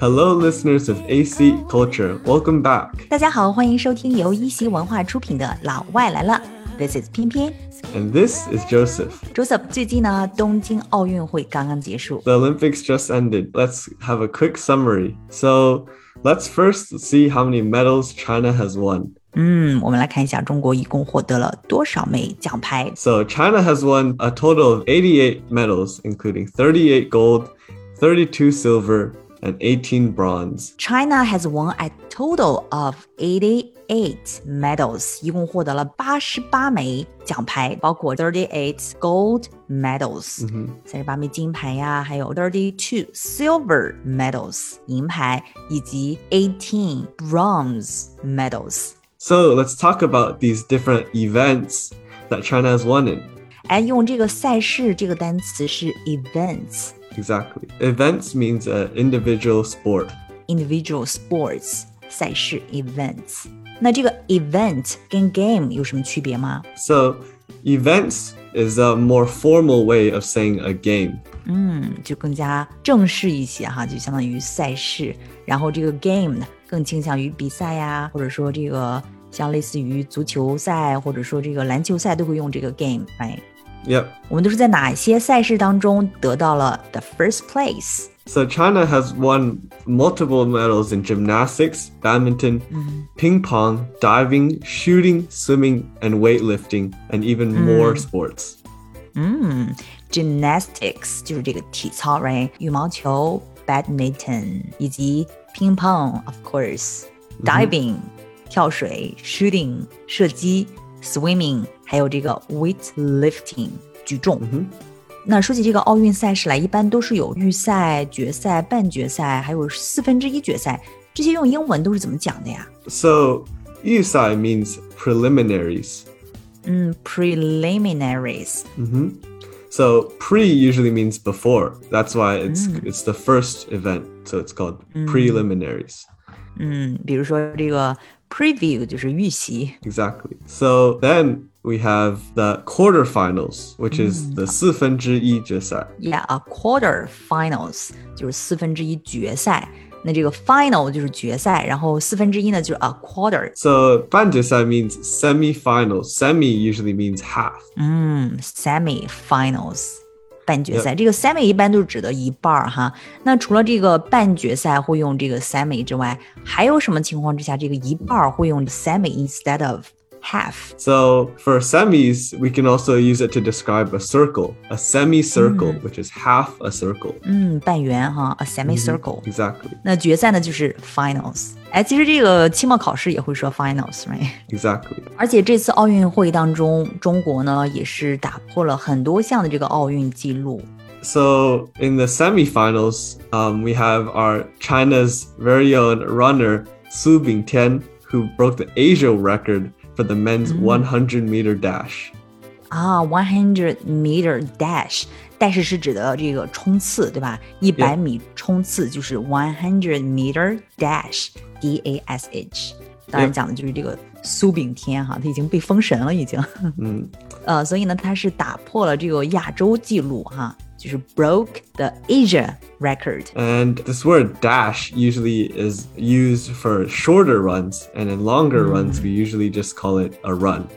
Hello, listeners of AC Culture, welcome back. 大家好，欢迎收听由一席文化出品的《老外来了》。This is 翩翩，and this is Joseph. Joseph，最近呢，东京奥运会刚刚结束。The Olympics just ended. Let's have a quick summary. So, let's first see how many medals China has won. 嗯，我们来看一下中国一共获得了多少枚奖牌。So China has won a total of 88 medals, including 38 gold, 32 silver, and 18 bronze. China has won a total of eighty-eight medals，一共获得了八十八枚奖牌，包括 thirty-eight gold medals，三十八枚金牌呀，还有 thirty-two silver medals 银牌，以及 eighteen bronze medals。 So, let's talk about these different events that China has won in. 哎，用这个赛事这个单词是 events。 Exactly. Events means an individual sport. individual sports 赛事 events。那这个 event 跟 game 有什么区别吗？ So, events is a more formal way of saying a game. 嗯，就更加正式一些哈，就相当于赛事。然后这个 game 呢，更倾向于比赛呀，或者说这个像类似于足球赛，或者说这个篮球赛都会用这个 game，哎， Yep. 我们都是在哪些赛事当中得到了 the first place？ So China has won multiple medals in gymnastics, badminton, ping pong, diving, shooting, swimming, and weightlifting, and even more sports. 嗯，gymnastics 就是这个体操，right？羽毛球、badminton 以及乒乓，of course，diving、跳水、shooting 射击、 swimming，还有这个 weightlifting 举重。那说起这个奥运赛事来，一般都是有预赛、决赛、半决赛，还有四分之一决赛，这些用英文都是怎么讲的呀？ So Yusai means preliminaries. 嗯，preliminaries。 So pre usually means before. That's why it's it's the first event. So it's called preliminaries. 嗯，比如说这个 preview 就是预习。 Exactly. So then we have the quarterfinals, which is the 四分之一决赛. Yeah, a quarter finals 就是四分之一决赛。那这个 final 就是决赛，然后四分之一呢就是 a quarter。 So 半决赛 means semi-finals. Semi usually means half. 嗯，semi finals 半决赛。这个 semi 一般都是指的一半儿哈。那除了这个半决赛会用这个 semi 之外，还有什么情况之下这个一半儿会用 semi instead of half？ So for semis, we can also use it to describe a circle, a semicircle, which is half a circle. 嗯，半圆哈，a semicircle。 Exactly. 那决赛呢就是 finals。哎，其实这个期末考试也会说 finals，right？ Exactly. 而且这次奥运会当中，中国呢也是打破了很多项的这个奥运纪录。 So in the semifinals, um, we have our China's very own runner Su Bingtian, who broke the Asia record for the men's 100 meter dash. 啊，one hundred meter dash，dash 是指的这个冲刺，对吧？一百 Yeah. 米冲刺就是 one hundred meter dash，D A S H。当然 Yeah. 讲的就是这个苏炳添哈，他已经被封神了，已经。呃，所以呢，他是打破了这个亚洲纪录哈， 就是 broke the Asia record。 And this word dash usually is used for shorter runs, and in longer runs, we usually just call it a run.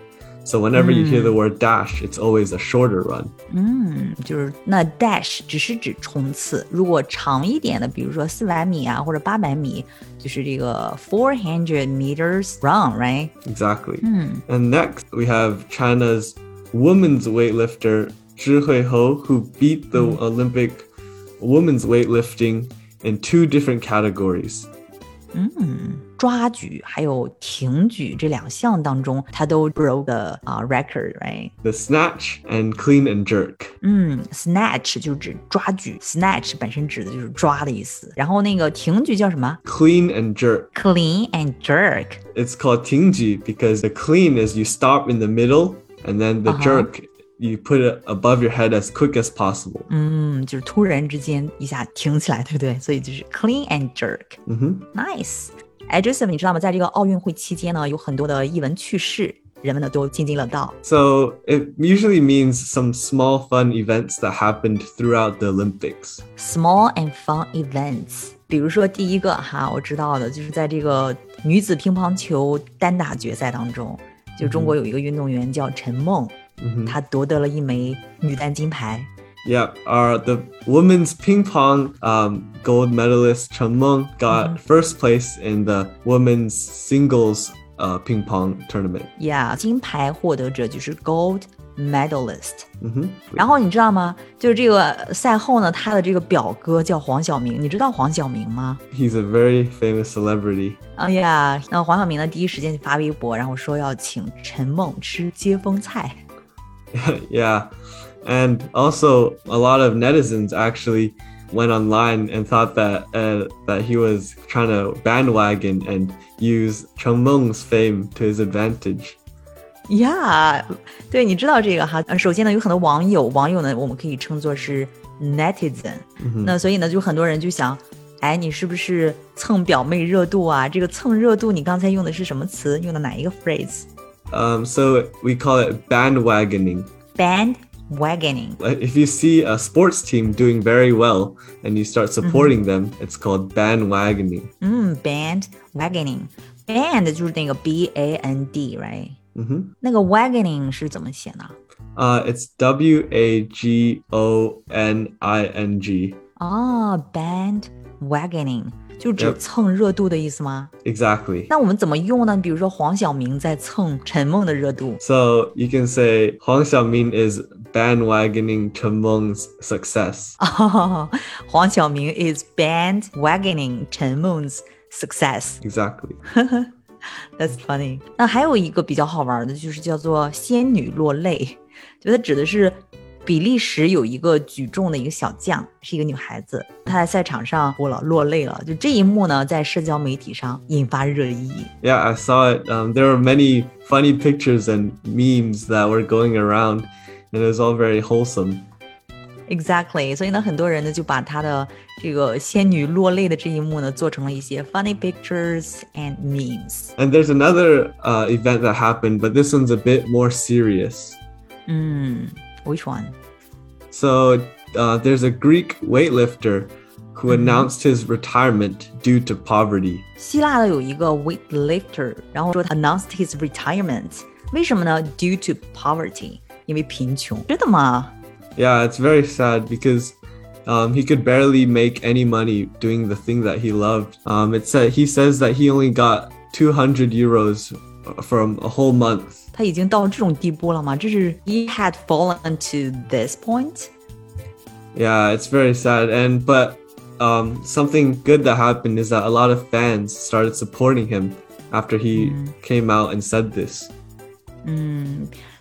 So whenever you hear the word dash, it's always a shorter run. 嗯，就是那 dash 只是指冲刺，如果长一点的，比如说四百米啊或者八百米，就是这个 four hundred meters run，right？ Exactly. And next, we have China's women's weightlifter Zhihui Hou, who beat the mm. Olympic women's weightlifting in two different categories. 嗯，抓举还有挺举这两项当中，他都 broke right? The snatch and clean and jerk. 就指抓举，snatch 本身指的就是抓的意思。然后那个挺举叫什么？Clean and jerk。Clean and jerk。It's called 挺举 because the clean is you stop in the middle and then the jerk you put it above your head as quick as possible. 嗯，就是突然之间一下挺起来，对不对？所以就是 clean and jerk。嗯哼 Nice。哎，Joseph，你知道吗？在这个奥运会期间呢，有很多的艺文趣事，人们呢都津津乐道。 So it usually means some small fun events that happened throughout the Olympics. Small and fun events 比如说第一个哈，我知道的就是在这个女子乒乓球单打决赛当中，就中国有一个运动员叫陈梦 ，Mhm. 她夺得了一枚女单金牌。 Yeah, our the women's ping pong um, gold medalist Chen Meng got first place in the women's singles uh, ping pong tournament. Yeah，金牌获得者就是 gold medalist。 hmm 然后你知道吗？就是这个赛后呢，他的这个表哥叫黄晓明，你知道黄晓明吗？ He's a very famous celebrity. 哎呀，那黄晓明呢，第一时间就发微博，然后说要请陈梦吃接风菜。 yeah. And also, a lot of netizens actually went online and thought that uh, that he was trying to bandwagon and use Chen Meng's fame to his advantage. Yeah, Yeah，对，你知道这个哈。首先呢，有很多网友，网友呢，我们可以称作是 netizen、嗯。那所以呢，就很多人就想，哎，你是不是蹭表妹热度啊？这个蹭热度，你刚才用的是什么词？用的哪一个 phrase？Um, so we call it bandwagoning. bandwagoning。 Like, If you see a sports team doing very well and you start supporting them, it's called bandwagoning. 嗯，bandwagoning。band 就是那个 b a n d，right？ hmm 那个 wagoning 是怎么写呢？ Uh, it's W A G O N I N G. 哦，bandwagoning 就指蹭热度的意思吗？Exactly. 那我们怎么用呢？比如说黄晓明在蹭陈梦的热度。So you can say Huang Xiaomin is bandwagoning Chen Meng's success. 哦，黄晓明 is bandwagoning 陈梦 's success。Exactly. That's funny。那还有一个比较好玩的，就是叫做“仙女落泪”，就它指的是比利时有一个举重的一个小将，是一个女孩子，她在赛场上哭了，落泪了。就这一幕呢，在社交媒体上引发热议。 Yeah, I saw it. Um, there were many funny pictures and memes that were going around, and it was all very wholesome. Exactly，所以呢，很多人呢就把她的这个仙女落泪的这一幕呢，做成了一些 funny pictures and memes。 And there's another uh, event that happened, but this one's a bit more serious. 嗯 ，Which one？ So uh, there's a Greek weightlifter who announced his retirement due to poverty. 希腊的有一个 weightlifter，然后说他 announced his retirement，为什么呢？Due to poverty，因为贫穷。真的吗？ Yeah, it's very sad because um, he could barely make any money doing the thing that he loved. Um, it said he says that he only got 200 euros from a whole month. 他已经到这种地步了吗？这是 he had fallen to this point。 Yeah, it's very sad. And but um, something good that happened is that a lot of fans started supporting him after he came out and said this.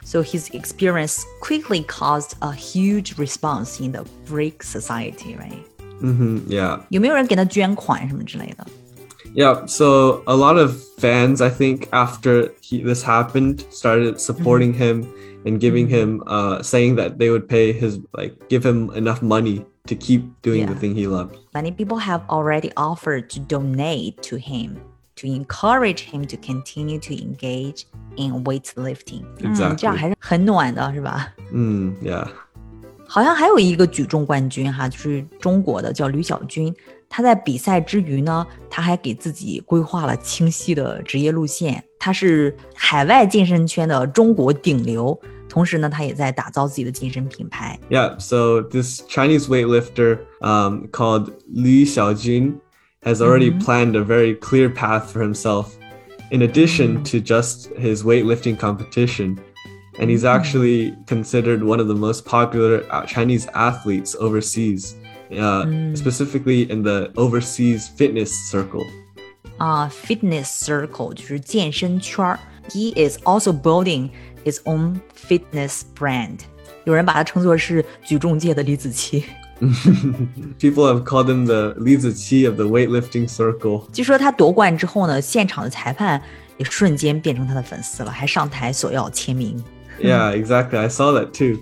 So his experience quickly caused a huge response in the Greek society, right? hmm yeah. 有没有人给他捐款什么之类的？ Yeah, so a lot of fans, I think, after he, this happened, started supporting him and giving him, uh, saying that they would pay his, like, give him enough money to keep doing the Yeah. thing he loved. Many people have already offered to donate to him to encourage him to continue to engage in weightlifting. 嗯，这 Exactly. 样还是很暖的，是吧？ Mm, yeah. 好像还有一个举重冠军哈，就是中国的叫吕小军。 他在比赛之余呢，他还给自己规划了清晰的职业路线。他是海外健身圈的中国顶流，同时呢，他也在打造自己的健身品牌。 Yeah, so this Chinese weightlifter um, called Li Xiaojun has already planned a very clear path for himself, in addition to just his weightlifting competition. And he's actually considered one of the most popular uh, Chinese athletes overseas, uh, specifically in the overseas fitness circle. 啊、f i t n e s s circle 就是健身圈儿。He is also building his own fitness brand。有人把他称作是举重界的李子柒。 People have called him the Li Ziqi of the weightlifting circle. 据说他夺冠之后呢，现场的裁判也瞬间变成他的粉丝了，还上台索要签名。 Yeah, exactly. I saw that too.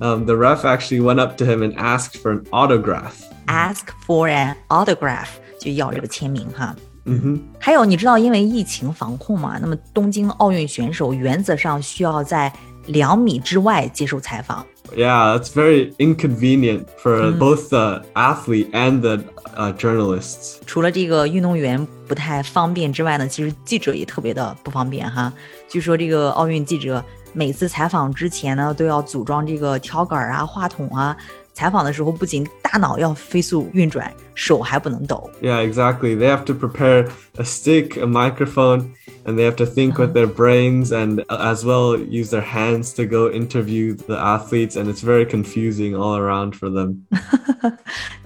Um, the ref actually went up to him and asked for an autograph. Ask for an autograph 就要这个签名哈。 hmm 还有，你知道因为疫情防控嘛，那么东京奥运选手原则上需要在两米之外接受采访。 Yeah, it's very inconvenient for Mm. both the athlete and the uh, journalists. 除了这个运动员不太方便之外呢，其实记者也特别的不方便哈。据说这个奥运记者 每次采访之前呢，都要组装这个挑杆啊、话筒啊。采访的时候，不仅大脑要飞速运转，手还不能抖。Yeah, exactly. They have to prepare a stick, a microphone, and they have to think with their brains and uh, as well use their hands to go interview the athletes. And it's very confusing all around for them.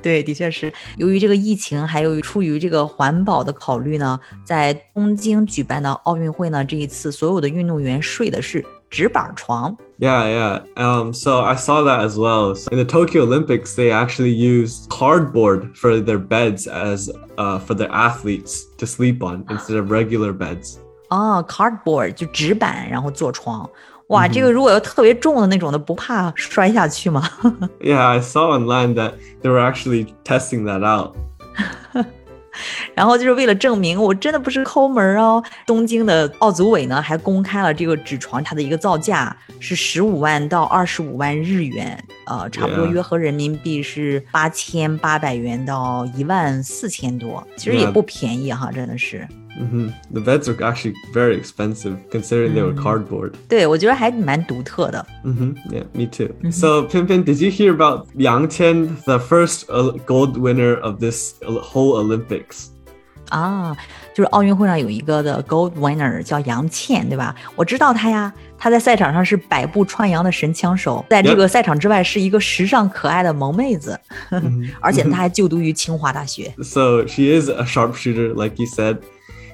对，的确是由于这个疫情，还有出于这个环保的考虑呢，在东京举办的奥运会呢，这一次所有的运动员睡的是 纸板床。 Yeah, yeah. Um, so I saw that as well. So in the Tokyo Olympics, they actually used cardboard for their beds as uh, for their athletes to sleep on instead of regular beds. 哦，cardboard 就纸板，然后做床。哇，这个如果要特别重的那种的，不怕摔下去吗？ Yeah, I saw online that they were actually testing that out. 然后就是为了证明我真的不是抠门儿哦，东京的奥组委呢还公开了这个纸床它的一个造价是十五万到二十五万日元，呃，差不多约合人民币是八千八百元到一万四千多，其实也不便宜哈，真的是。hmm The beds were actually very expensive considering they were cardboard. 对，我觉得还蛮独特的。hmm Yeah, me too. So, Pimpin, did you hear about Yang Tian, the first uh, gold winner of this uh, whole Olympics? 啊，就是奥运会上有一个的 gold winner 叫杨倩，对吧？我知道她呀，她在赛场上是百步穿杨的神枪手，在这个赛场之外是一个时尚可爱的萌妹子，而且她还就读于清华大学。So she is a sharpshooter, like you said,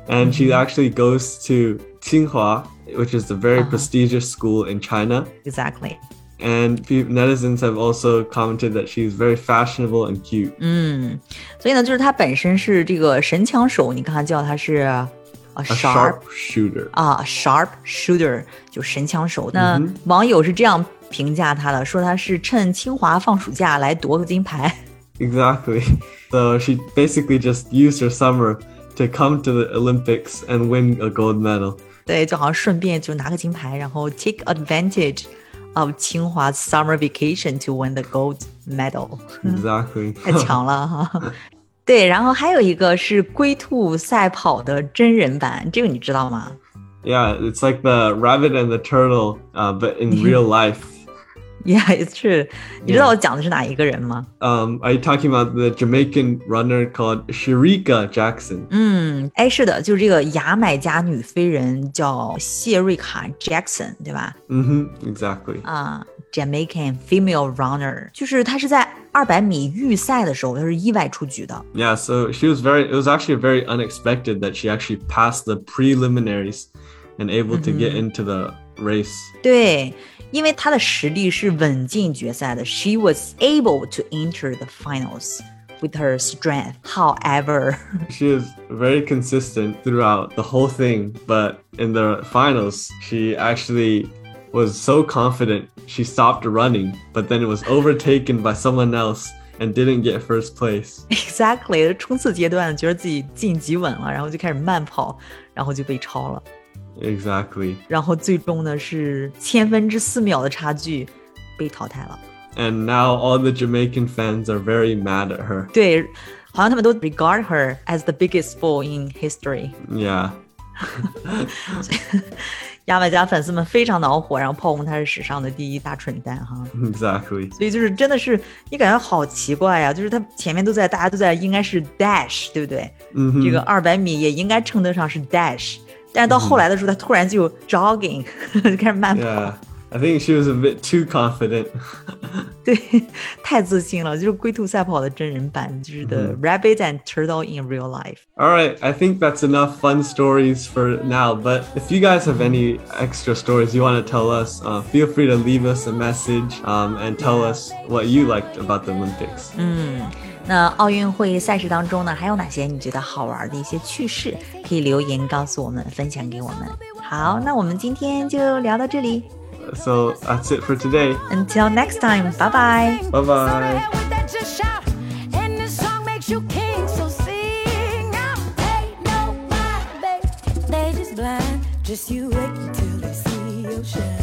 and she actually goes to Tsinghua, which is a very prestigious school in China. Exactly，And pe- netizens have also commented that she's very fashionable and cute. 嗯，所以呢，就是她本身是这个神枪手，你看叫她是啊 A sharp sharpshooter. 啊，sharp shooter 就神枪手。那网友是这样评价她的，说她是趁清华放暑假来夺个金牌。 Exactly. So she basically just used her summer to come to the Olympics and win a gold medal. 对，就好像顺便就拿个金牌，然后 take advantage of 清华 summer vacation to win the gold medal， Exactly. 太强了哈。对，然后还有一个是龟兔赛跑的真人版，这个你知道吗？ yeah, it's like the rabbit and the turtle, uh, but in real life. Yeah, it's true. You yeah. Um, are you talking about the Jamaican runner called Shericka Jackson? exactly Jackson，对吧？嗯哼、mm，Exactly. female runner，就是她是在二百米预赛的时候，她是意外出局的。Yeah, so she was very. It was actually very unexpected that she actually passed the preliminaries and able to get mm-hmm. into the race. 对，因为她的实力是稳进决赛的，she was able to enter the finals with her strength. However， She was very consistent throughout the whole thing, but in the finals, she actually was so confident she stopped running, but then it was overtaken by someone else and didn't get first place. exactly 冲刺阶段觉得自己晋级稳了，然后就开始慢跑，然后就被超了， Exactly. 然后最终呢是千分之四秒的差距被淘汰了。 And now all the Jamaican fans are very mad at her. 对，好像他们都 regard her as the biggest fool in history。 Yeah. 牙买加粉丝们非常恼火，然后炮轰她是史上的第一大蠢蛋哈。 Exactly. 所以就是真的是你感觉好奇怪呀、就是他前面都在大家都在应该是 dash 对不对？ Mhm. 这个二百米也应该称得上是 dash， 但是到后来的时候，他突然就 jogging 就开始慢跑。 Yeah. I think she was a bit too confident. 对，太自信了，就是龟兔赛跑的真人版，就是 the rabbit and turtle in real life。 All right, I think that's enough fun stories for now. But if you guys have any extra stories you want to tell us, uh, feel free to leave us a message um, and tell us what you liked about the Olympics. 那奥运会赛事当中呢，还有哪些你觉得好玩的一些趣事，可以留言告诉我们，分享给我们。好，那我们今天就聊到这里 So that's it for today.，Until next time。Bye bye. with that just shout. And this song makes you king, so sing now. Hey, no, my babe, they just blind. Just you wait till they see your shine.